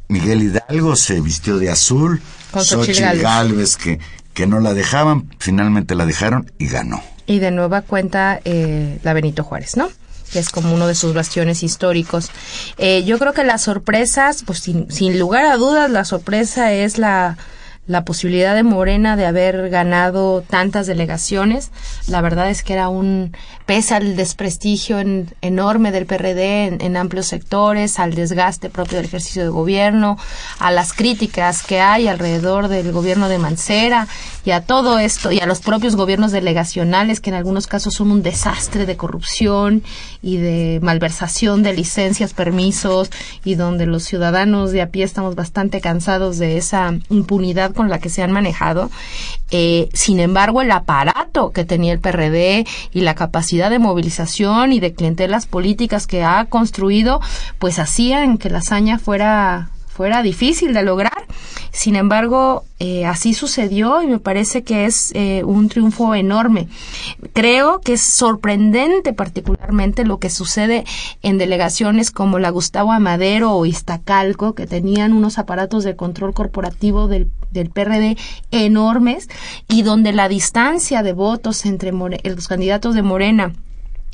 Miguel Hidalgo se vistió de azul, con Xochitl Galvez, que, que no la dejaban, finalmente la dejaron y ganó. Y de nueva cuenta eh, la Benito Juárez, ¿no? que es como uno de sus bastiones históricos. Eh, yo creo que las sorpresas, pues sin, sin lugar a dudas, la sorpresa es la la posibilidad de Morena de haber ganado tantas delegaciones. La verdad es que era un, pese al desprestigio enorme del PRD en, amplios sectores, al desgaste propio del ejercicio de gobierno, a las críticas que hay alrededor del gobierno de Mancera y a todo esto, y a los propios gobiernos delegacionales que en algunos casos son un desastre de corrupción y de malversación de licencias, permisos, y donde los ciudadanos de a pie estamos bastante cansados de esa impunidad con la que se han manejado. Eh, sin embargo, el aparato que tenía el PRD y la capacidad de movilización y de clientelas políticas que ha construido, pues hacían que la hazaña fuera fuera difícil de lograr. Sin embargo, eh, así sucedió y me parece que es eh, un triunfo enorme. Creo que es sorprendente particularmente lo que sucede en delegaciones como la Gustavo Amadero o Iztacalco, que tenían unos aparatos de control corporativo del, del PRD enormes y donde la distancia de votos entre los candidatos de Morena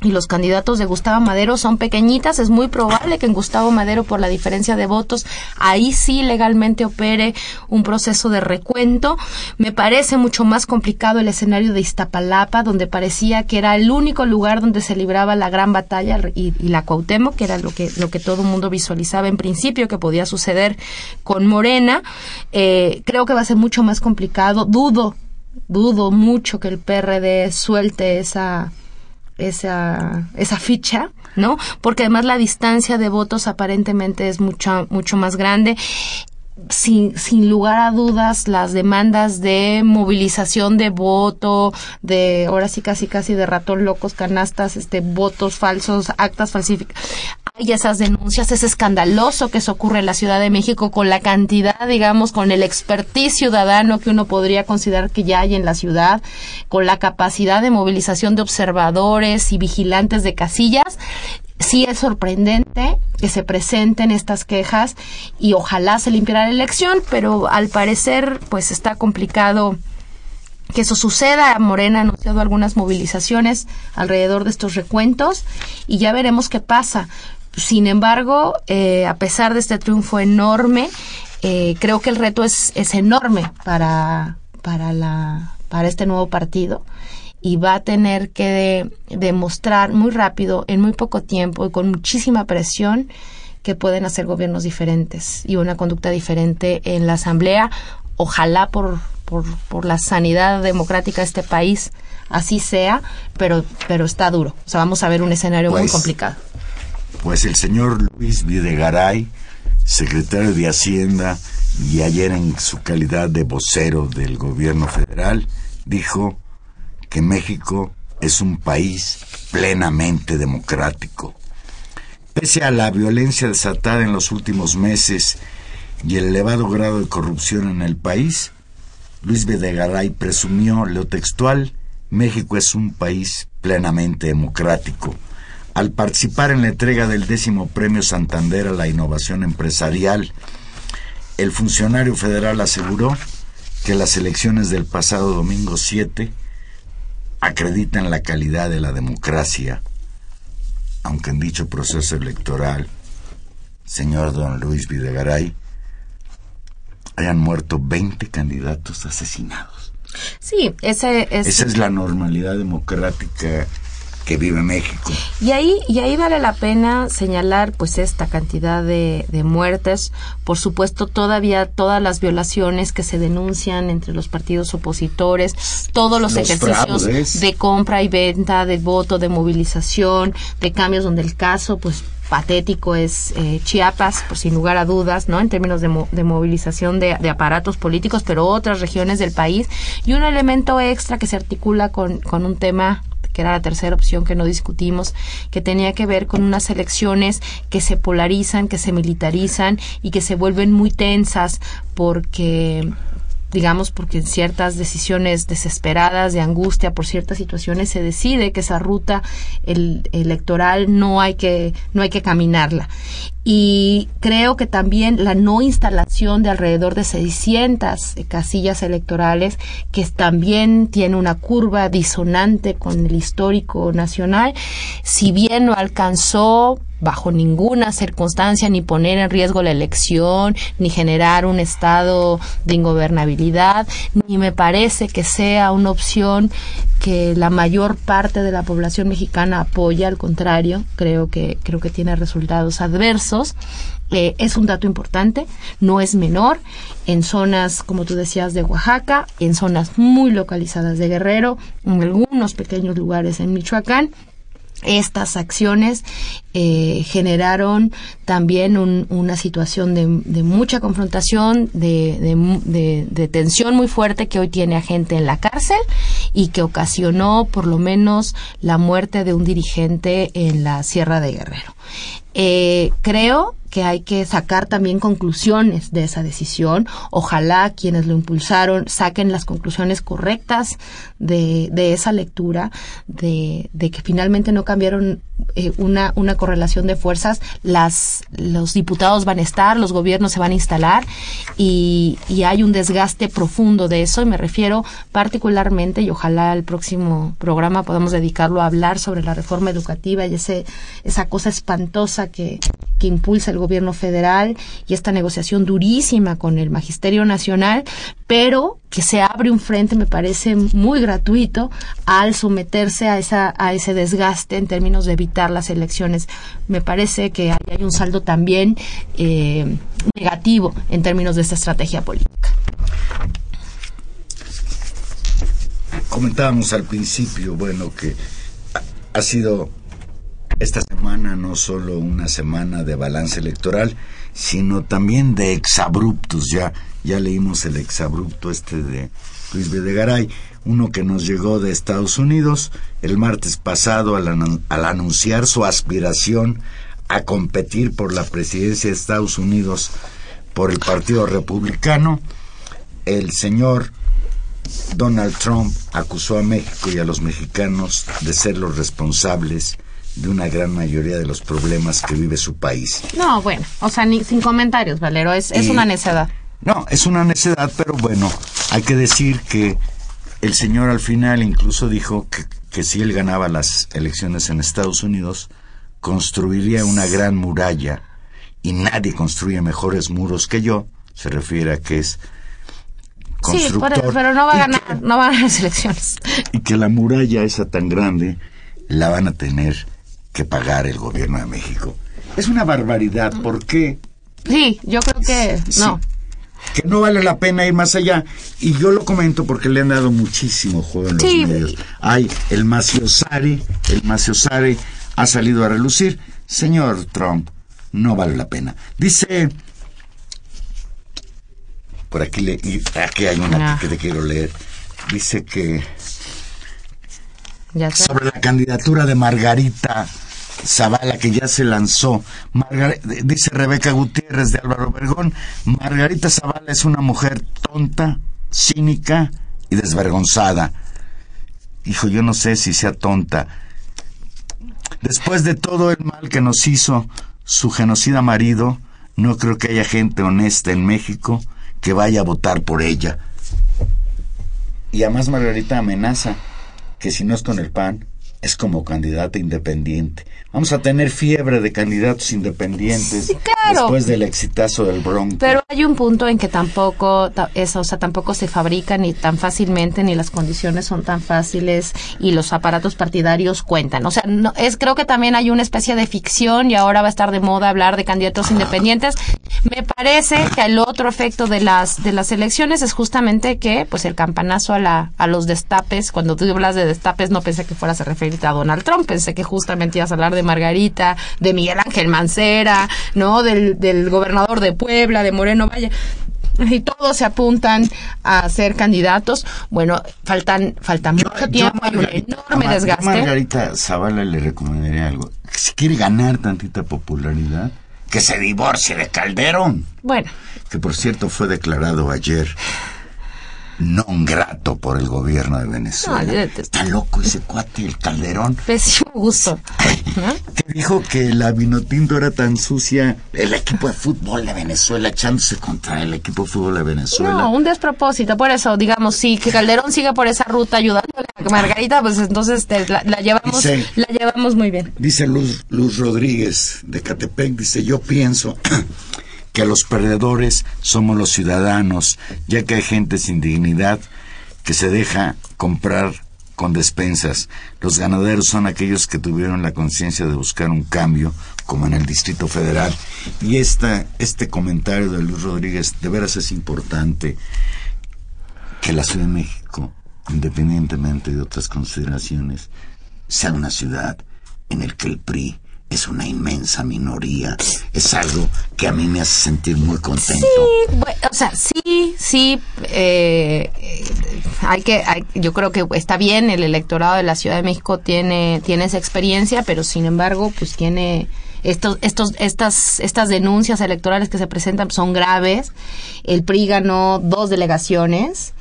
y los candidatos de Gustavo Madero son pequeñitas, es muy probable que en Gustavo Madero, por la diferencia de votos, ahí sí legalmente opere un proceso de recuento. Me parece mucho más complicado el escenario de Iztapalapa, donde parecía que era el único lugar donde se libraba la gran batalla y, la Cuauhtémoc, que era lo que, lo que todo el mundo visualizaba en principio que podía suceder con Morena. Eh, creo que va a ser mucho más complicado. Dudo, dudo mucho que el PRD suelte esa esa, esa ficha, ¿no? Porque además la distancia de votos aparentemente es mucho, mucho más grande. Sin, sin lugar a dudas, las demandas de movilización de voto, de ahora sí casi casi de ratón locos, canastas, este, votos falsos, actas falsificadas y esas denuncias, es escandaloso que eso ocurre en la Ciudad de México con la cantidad, digamos, con el expertise ciudadano que uno podría considerar que ya hay en la ciudad, con la capacidad de movilización de observadores y vigilantes de casillas. Sí es sorprendente que se presenten estas quejas y ojalá se limpiara la elección, pero al parecer pues está complicado que eso suceda. Morena ha anunciado algunas movilizaciones alrededor de estos recuentos y ya veremos qué pasa. Sin embargo, eh, a pesar de este triunfo enorme, eh, creo que el reto es, es enorme para, para, la, para este nuevo partido y va a tener que demostrar muy rápido, en muy poco tiempo y con muchísima presión, que pueden hacer gobiernos diferentes y una conducta diferente en la Asamblea. Ojalá por, por, por la sanidad democrática de este país así sea, pero, pero está duro. O sea, vamos a ver un escenario muy Pues, complicado. Pues el señor Luis Videgaray, secretario de Hacienda, y ayer en su calidad de vocero del gobierno federal, dijo que México es un país plenamente democrático. Pese a la violencia desatada en los últimos meses y el elevado grado de corrupción en el país, Luis Videgaray presumió, lo textual, México es un país plenamente democrático. Al participar en la entrega del décimo premio Santander a la innovación empresarial, el funcionario federal aseguró que las elecciones del pasado domingo 7 acreditan la calidad de la democracia, aunque en dicho proceso electoral, señor don Luis Videgaray, hayan muerto 20 candidatos asesinados. Sí, ese es... Esa es la normalidad democrática que vive México. Y ahí, y ahí vale la pena señalar pues esta cantidad de, de muertes, por supuesto todavía todas las violaciones que se denuncian entre los partidos opositores, todos los, Los ejercicios fraudes. de compra y venta, de voto, de movilización, de cambios donde el caso pues patético es eh, Chiapas, por sin lugar a dudas, ¿no? En términos de, mo- de movilización de, de aparatos políticos, pero otras regiones del país. Y un elemento extra que se articula con, con un tema que era la tercera opción que no discutimos, que tenía que ver con unas elecciones que se polarizan, que se militarizan y que se vuelven muy tensas porque digamos porque en ciertas decisiones desesperadas de angustia por ciertas situaciones se decide que esa ruta el- electoral no hay que no hay que caminarla. Y creo que también la no instalación de alrededor de 600 casillas electorales que también tiene una curva disonante con el histórico nacional si bien no alcanzó bajo ninguna circunstancia ni poner en riesgo la elección, ni generar un estado de ingobernabilidad, ni me parece que sea una opción que la mayor parte de la población mexicana apoya, al contrario, creo que creo que tiene resultados adversos. Eh, es un dato importante, no es menor, en zonas, como tú decías, de Oaxaca, en zonas muy localizadas de Guerrero, en algunos pequeños lugares en Michoacán, estas acciones eh, generaron también un- una situación de, mucha confrontación, de tensión muy fuerte que hoy tiene a gente en la cárcel y que ocasionó por lo menos la muerte de un dirigente en la Sierra de Guerrero. Eh, creo que hay que sacar también conclusiones de esa decisión. Ojalá quienes lo impulsaron saquen las conclusiones correctas de, de esa lectura, de, de que finalmente no cambiaron eh, una, una correlación de fuerzas. Las, los diputados van a estar, los gobiernos se van a instalar y, y hay un desgaste profundo de eso. Y me refiero particularmente, y ojalá el próximo programa podamos dedicarlo a hablar sobre la reforma educativa y ese, esa cosa espantosa que, que impulsa el gobierno federal y esta negociación durísima con el magisterio nacional, pero que se abre un frente, me parece muy gratuito, al someterse a, esa, a ese desgaste en términos de evitar las elecciones. Me parece que ahí hay un saldo también eh, negativo en términos de esta estrategia política. Comentábamos al principio, bueno, que ha- ha sido esta no solo una semana de balance electoral, sino también de exabruptos. Ya, ya leímos el exabrupto este de Luis Videgaray, uno que nos llegó de Estados Unidos el martes pasado al, al anunciar su aspiración a competir por la presidencia de Estados Unidos por el Partido Republicano. El señor Donald Trump acusó a México y a los mexicanos de ser los responsables de una gran mayoría de los problemas que vive su país. No, bueno, o sea, ni, sin comentarios, Valero, es, es una necedad. No, es una necedad, pero bueno, hay que decir que el señor al final incluso dijo que, que si él ganaba las elecciones en Estados Unidos, construiría una gran muralla y nadie construye mejores muros que yo. Se refiere a que es Sí, constructor. pero no va a ganar, que- no va a ganar las elecciones. y que la muralla esa tan grande la van a tener que pagar el gobierno de México. Es una barbaridad. ¿Por qué? Sí, yo creo que no. Que no vale la pena ir más allá. Y yo lo comento porque le han dado muchísimo juego en los medios. Hay el Maciosari, el Maciosari ha salido a relucir. Señor Trump, no vale la pena. Dice por aquí, le, aquí hay una ah. que te quiero leer. Dice que sobre la candidatura de Margarita Zavala que ya se lanzó. dice Rebeca Gutiérrez de Álvaro Obregón, Margarita Zavala es una mujer tonta, cínica y desvergonzada. Hijo, yo no sé si sea tonta. Después de todo el mal que nos hizo su genocida marido, no creo que haya gente honesta en México que vaya a votar por ella. Y además Margarita amenaza que si no es con el PAN, es como candidata independiente. Vamos a tener fiebre de candidatos independientes después del exitazo del Bronco. Pero hay un punto en que tampoco eso, o sea, tampoco se fabrica ni tan fácilmente ni las condiciones son tan fáciles y los aparatos partidarios cuentan. O sea, no, es creo que también hay una especie de ficción y ahora va a estar de moda hablar de candidatos independientes. Me parece que el otro efecto de las de las elecciones es justamente que pues el campanazo a la a los destapes, cuando tú hablas de destapes no pensé que fueras a referirte a Donald Trump, pensé que justamente ibas a hablar de Margarita, de Miguel Ángel Mancera, ¿no? Del, del gobernador de Puebla, de Moreno Valle y todos se apuntan a ser candidatos. Bueno, faltan falta mucho tiempo, hay un enorme desgaste. Margarita Zavala le recomendaría algo. Si quiere ganar tantita popularidad, que se divorcie de Calderón. Bueno. Que por cierto fue declarado ayer non grato por el gobierno de Venezuela. Está loco ese cuate, el Calderón. Pésimo gusto. Que dijo que la Vinotinto era tan sucia, el equipo de fútbol de Venezuela echándose contra el equipo de fútbol de Venezuela. No, un despropósito. Por eso, digamos, sí, que Calderón siga por esa ruta ayudándole a Margarita, pues entonces la, llevamos la llevamos muy bien. Dice Luz, Luz Rodríguez de Catepec, dice, yo pienso que los perdedores somos los ciudadanos, ya que hay gente sin dignidad que se deja comprar con despensas. Los ganaderos son aquellos que tuvieron la conciencia de buscar un cambio, como en el Distrito Federal. Y esta, este comentario de Luis Rodríguez de veras es importante que la Ciudad de México, independientemente de otras consideraciones, sea una ciudad en la que el PRI es una inmensa minoría. Es algo que a mí me hace sentir muy contento. Sí, o sea, sí, sí, eh, hay que, yo creo que está bien, el electorado de la Ciudad de México tiene, tiene esa experiencia, pero sin embargo, pues tiene estos, estos, estas, estas denuncias electorales que se presentan son graves. El PRI ganó dos delegaciones.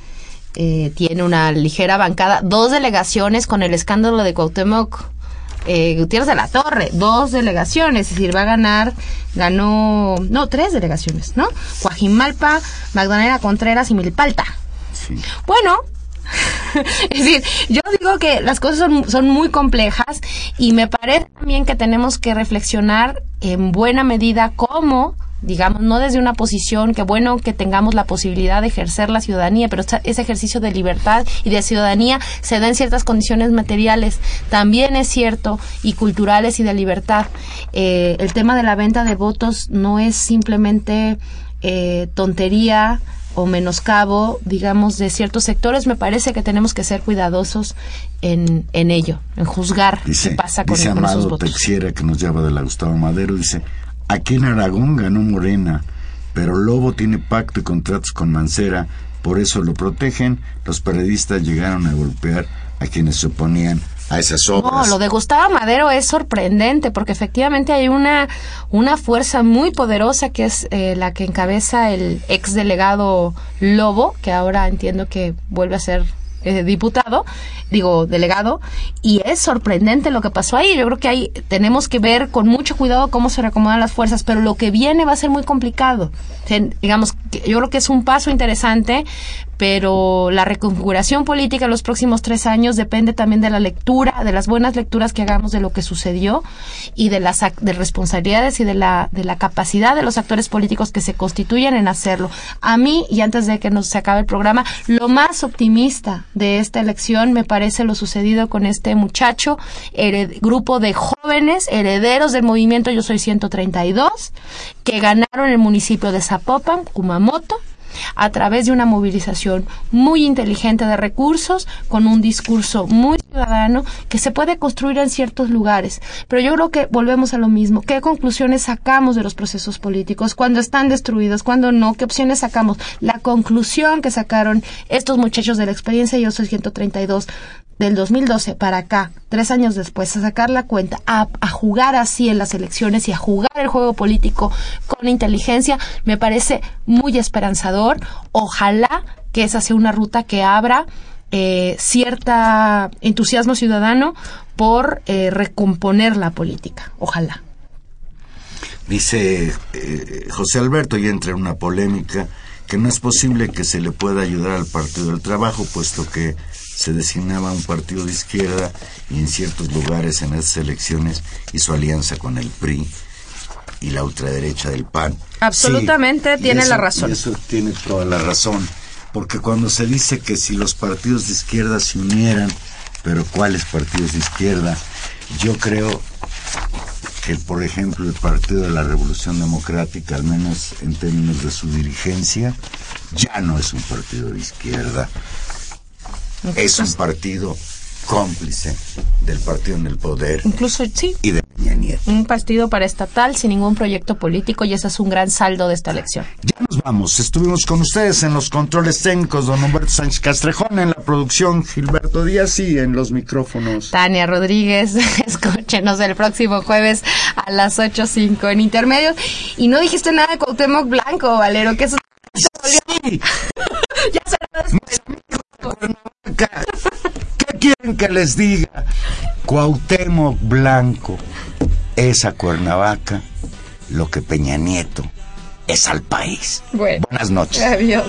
Eh, tiene una ligera bancada, dos delegaciones con el escándalo de Cuauhtémoc eh, Gutiérrez de la Torre, dos delegaciones, es decir, va a ganar, ganó, no, tres delegaciones, ¿no? Coajimalpa, Magdalena Contreras y Milpalta. Bueno, es decir, yo digo que las cosas son, son, muy complejas y me parece también que tenemos que reflexionar en buena medida cómo digamos, no desde una posición que bueno que tengamos la posibilidad de ejercer la ciudadanía, pero ese ejercicio de libertad y de ciudadanía se da en ciertas condiciones materiales, también es cierto, y culturales y de libertad. Eh, el tema de la venta de votos no es simplemente eh, tontería o menoscabo, digamos, de ciertos sectores, me parece que tenemos que ser cuidadosos en, en ello, en juzgar qué pasa con, dice Amado Texiera, que nos llama de la Gustavo Madero, dice, Aquí en Aragón ganó Morena, pero Lobo tiene pacto y contratos con Mancera, por eso lo protegen. Los periodistas llegaron a golpear a quienes se oponían a esas obras. No, lo de Gustavo Madero es sorprendente porque efectivamente hay una, una fuerza muy poderosa que es eh, la que encabeza el ex delegado Lobo, que ahora entiendo que vuelve a ser eh, diputado, digo, delegado, y es sorprendente lo que pasó ahí. Yo creo que ahí tenemos que ver con mucho cuidado cómo se reacomodan las fuerzas, pero lo que viene va a ser muy complicado. digamos, yo creo que es un paso interesante, pero la reconfiguración política en los próximos tres años depende también de la lectura, de las buenas lecturas que hagamos de lo que sucedió y de las de responsabilidades y de la, de la capacidad de los actores políticos que se constituyen en hacerlo. A mí, y antes de que nos se acabe el programa, lo más optimista de esta elección me parece lo sucedido con este muchacho, grupo de jóvenes herederos del movimiento Yo Soy 132, que ganaron el municipio de Zapopan, Kumamoto, a través de una movilización muy inteligente de recursos, con un discurso muy ciudadano que se puede construir en ciertos lugares. Pero yo creo que volvemos a lo mismo. ¿Qué conclusiones sacamos de los procesos políticos? ¿Cuándo están destruidos? ¿Cuándo no? ¿Qué opciones sacamos? La conclusión que sacaron estos muchachos de la experiencia Yo Soy 132 del 2012 para acá, tres años después, a sacar la cuenta, a, jugar así en las elecciones y a jugar el juego político con inteligencia, me parece muy esperanzador. Ojalá que esa sea una ruta que abra eh, cierta entusiasmo ciudadano por eh, recomponer la política. Ojalá. Dice eh, José Alberto, y entra en una polémica, que no es posible que se le pueda ayudar al Partido del Trabajo, puesto que se designaba un partido de izquierda y en ciertos lugares en esas elecciones hizo alianza con el PRI y la ultraderecha del PAN. Absolutamente tiene la razón. eso tiene toda la razón, porque cuando se dice que si los partidos de izquierda se unieran, pero ¿cuáles partidos de izquierda? Yo creo que, por ejemplo, el Partido de la Revolución Democrática, al menos en términos de su dirigencia, ya no es un partido de izquierda es un partido cómplice del partido en el poder. Incluso sí. Y de Peña Nieto. Un partido paraestatal sin ningún proyecto político y ese es un gran saldo de esta elección. Ya nos vamos. Estuvimos con ustedes en los controles técnicos, don Humberto Sánchez Castrejón, en la producción Gilberto Díaz y en los micrófonos. Tania Rodríguez, escúchenos el próximo jueves a las 8.05 en Intermedios. Y no dijiste nada de Cuauhtémoc Blanco, Valero, que eso... Sí. ya ¿Qué quieren que les diga? Cuauhtémoc Blanco es a Cuernavaca lo que Peña Nieto es al país. Buenas noches. Adiós.